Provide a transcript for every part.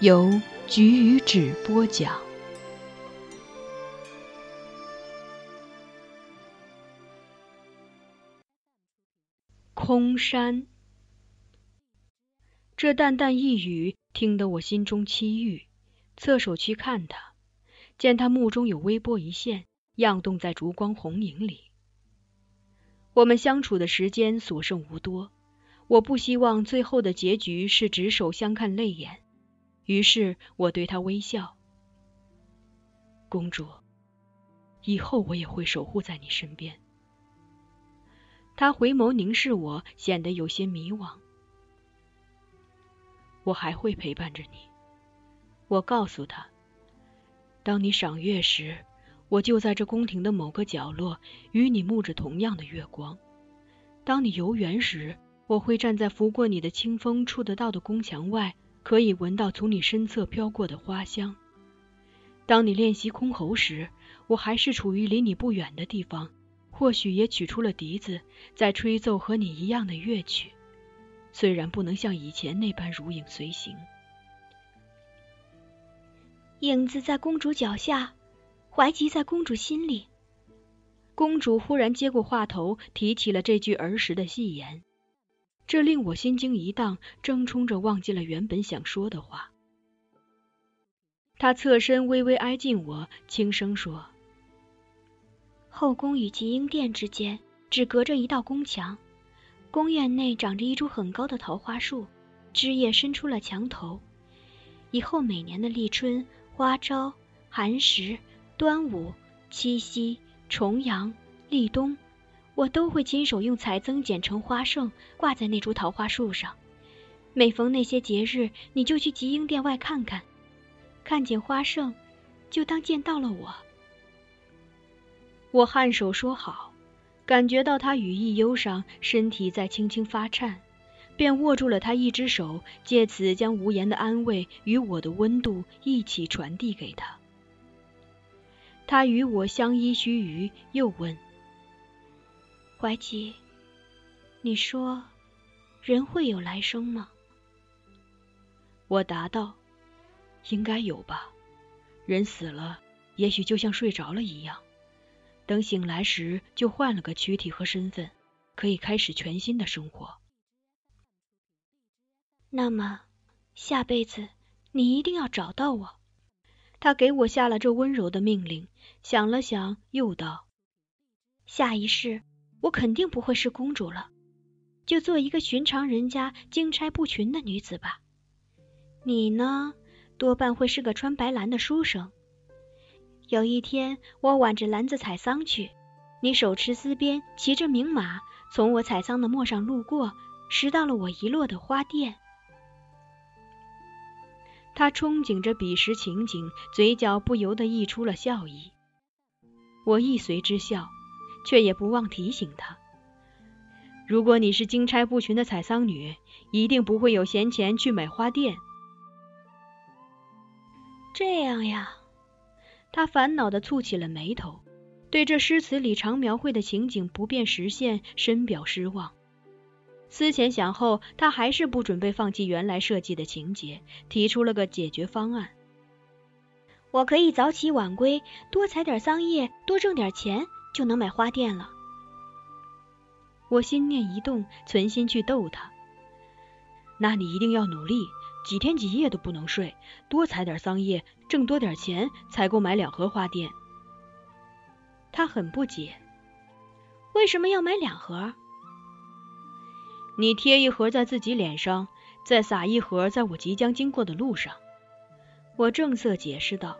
由菊与纸播讲。空山，这淡淡一语，听得我心中凄郁，侧手去看他。见他目中有微波一现，漾动在烛光红影里。我们相处的时间所剩无多，我不希望最后的结局是执手相看泪眼，于是我对他微笑：“公主，以后我也会守护在你身边。”他回眸凝视我，显得有些迷惘。我还会陪伴着你，我告诉他。当你赏月时，我就在这宫廷的某个角落，与你沐着同样的月光；当你游园时，我会站在拂过你的清风触得到的宫墙外，可以闻到从你身侧飘过的花香；当你练习箜篌时，我还是处于离你不远的地方，或许也取出了笛子，在吹奏和你一样的乐曲，虽然不能像以前那般如影随形。影子在公主脚下，怀集在公主心里。公主忽然接过话头，提起了这句儿时的戏言，这令我心惊一荡，争冲着忘记了原本想说的话。他侧身微微挨近我，轻声说：“后宫与吉英殿之间只隔着一道宫墙，宫院内长着一株很高的桃花树，枝叶伸出了墙头。以后每年的立春。”花朝、寒食、端午、七夕、重阳、立冬，我都会亲手用彩增剪成花圣，挂在那株桃花树上。每逢那些节日，你就去吉英殿外看看，看见花圣，就当见到了我。我颔首说好，感觉到他语意忧伤，身体在轻轻发颤。便握住了他一只手，借此将无言的安慰与我的温度一起传递给他。他与我相依须臾，又问：“怀吉，你说人会有来生吗？”我答道：“应该有吧。人死了，也许就像睡着了一样，等醒来时就换了个躯体和身份，可以开始全新的生活。”那么，下辈子你一定要找到我。他给我下了这温柔的命令，想了想，又道：“下一世我肯定不会是公主了，就做一个寻常人家、经差不群的女子吧。你呢，多半会是个穿白蓝的书生。有一天，我挽着篮子采桑去，你手持丝鞭，骑着名马，从我采桑的陌上路过，拾到了我遗落的花钿。他憧憬着彼时情景，嘴角不由得溢出了笑意。我亦随之笑，却也不忘提醒他：如果你是金钗不群的采桑女，一定不会有闲钱去买花店。这样呀，他烦恼的蹙起了眉头，对这诗词里常描绘的情景不便实现，深表失望。思前想后，他还是不准备放弃原来设计的情节，提出了个解决方案。我可以早起晚归，多采点桑叶，多挣点钱，就能买花店了。我心念一动，存心去逗他。那你一定要努力，几天几夜都不能睡，多采点桑叶，挣多点钱，才够买两盒花店。他很不解，为什么要买两盒？你贴一盒在自己脸上，再撒一盒在我即将经过的路上。我正色解释道：“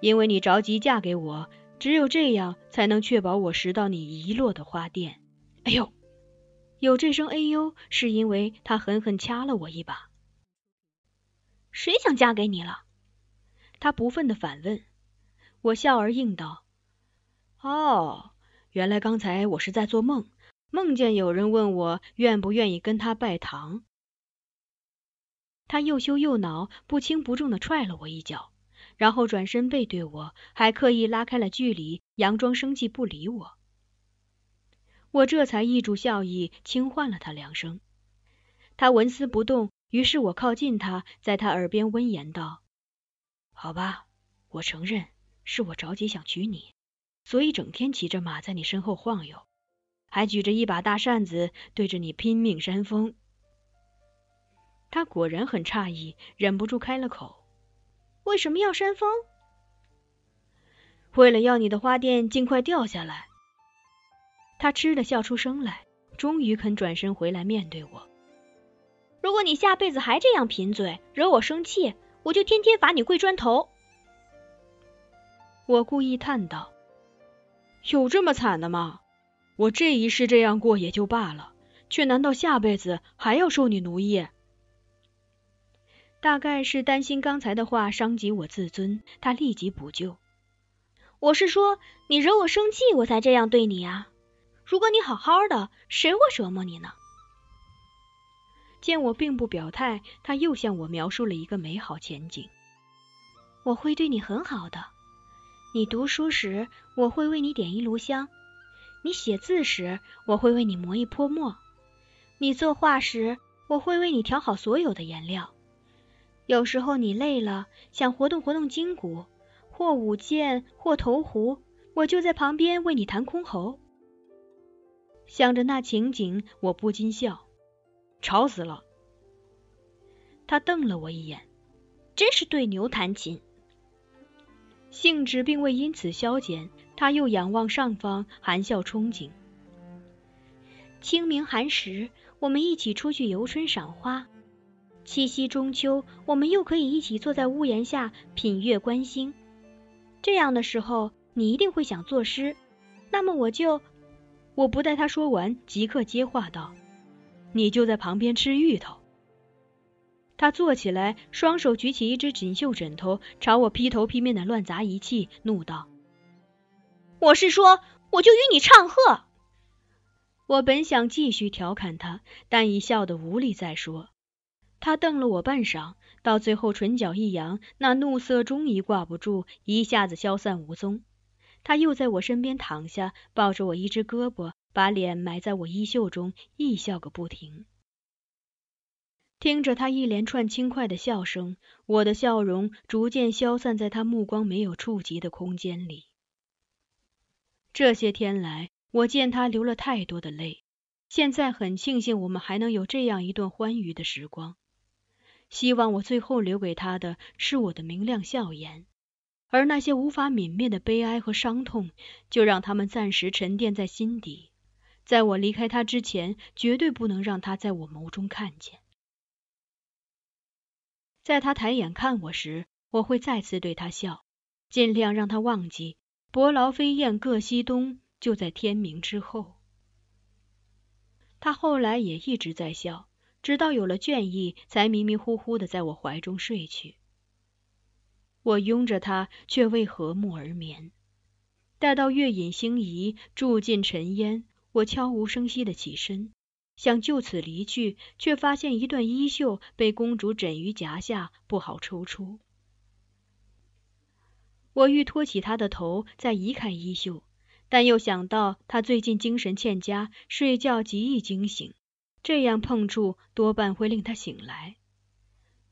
因为你着急嫁给我，只有这样才能确保我拾到你遗落的花钿。”哎呦，有这声哎呦，是因为他狠狠掐了我一把。谁想嫁给你了？他不忿的反问。我笑而应道：“哦，原来刚才我是在做梦。”梦见有人问我愿不愿意跟他拜堂，他又羞又恼，不轻不重的踹了我一脚，然后转身背对我，还刻意拉开了距离，佯装生气不理我。我这才抑住笑意，轻唤了他两声。他纹丝不动，于是我靠近他，在他耳边温言道：“好吧，我承认是我着急想娶你，所以整天骑着马在你身后晃悠。”还举着一把大扇子对着你拼命扇风，他果然很诧异，忍不住开了口：“为什么要扇风？”“为了要你的花店尽快掉下来。”他嗤的笑出声来，终于肯转身回来面对我。“如果你下辈子还这样贫嘴，惹我生气，我就天天罚你跪砖头。”我故意叹道：“有这么惨的吗？”我这一世这样过也就罢了，却难道下辈子还要受你奴役？大概是担心刚才的话伤及我自尊，他立即补救：“我是说，你惹我生气，我才这样对你啊。如果你好好的，谁会折磨你呢？”见我并不表态，他又向我描述了一个美好前景：“我会对你很好的。你读书时，我会为你点一炉香。”你写字时，我会为你磨一泼墨；你作画时，我会为你调好所有的颜料。有时候你累了，想活动活动筋骨，或舞剑，或投壶，我就在旁边为你弹箜篌。想着那情景，我不禁笑，吵死了。他瞪了我一眼，真是对牛弹琴。兴致并未因此消减。他又仰望上方，含笑憧憬。清明寒食，我们一起出去游春赏花；七夕中秋，我们又可以一起坐在屋檐下品月观星。这样的时候，你一定会想作诗。那么我就……我不待他说完，即刻接话道：“你就在旁边吃芋头。”他坐起来，双手举起一只锦绣枕头，朝我劈头劈面的乱砸一气，怒道。我是说，我就与你唱和。我本想继续调侃他，但已笑得无力再说。他瞪了我半晌，到最后唇角一扬，那怒色终于挂不住，一下子消散无踪。他又在我身边躺下，抱着我一只胳膊，把脸埋在我衣袖中，亦笑个不停。听着他一连串轻快的笑声，我的笑容逐渐消散在他目光没有触及的空间里。这些天来，我见他流了太多的泪，现在很庆幸我们还能有这样一段欢愉的时光。希望我最后留给他的是我的明亮笑颜，而那些无法泯灭的悲哀和伤痛，就让他们暂时沉淀在心底，在我离开他之前，绝对不能让他在我眸中看见。在他抬眼看我时，我会再次对他笑，尽量让他忘记伯劳飞燕各西东就在天明之后。他后来也一直在笑，直到有了倦意，才迷迷糊糊的在我怀中睡去。我拥着他，却未和睦而眠。待到月隐星移，住尽尘烟，我悄无声息的起身，想就此离去，却发现一段衣袖被公主枕于颊下，不好抽出。我欲托起她的头，再移开衣袖。但又想到他最近精神欠佳，睡觉极易惊醒，这样碰触多半会令他醒来。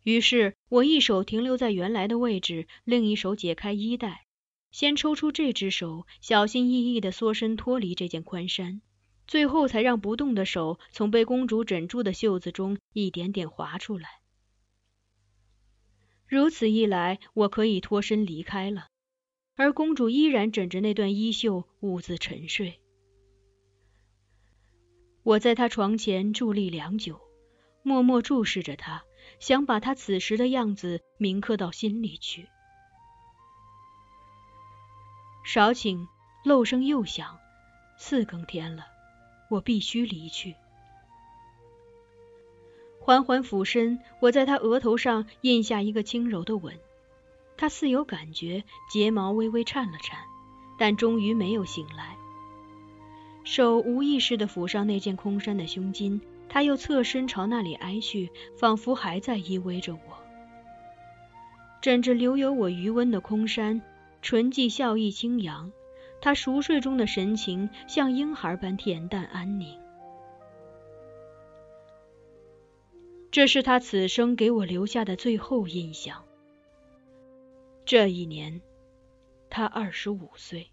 于是我一手停留在原来的位置，另一手解开衣带，先抽出这只手，小心翼翼地缩身脱离这件宽衫，最后才让不动的手从被公主枕住的袖子中一点点滑出来。如此一来，我可以脱身离开了。而公主依然枕着那段衣袖，兀自沉睡。我在他床前伫立良久，默默注视着他，想把他此时的样子铭刻到心里去。少顷，漏声又响，四更天了，我必须离去。缓缓俯身，我在他额头上印下一个轻柔的吻。他似有感觉，睫毛微微颤了颤，但终于没有醒来。手无意识地抚上那件空衫的胸襟，他又侧身朝那里挨去，仿佛还在依偎着我。枕着留有我余温的空衫，唇际笑意轻扬，他熟睡中的神情像婴孩般恬淡安宁。这是他此生给我留下的最后印象。这一年，他二十五岁。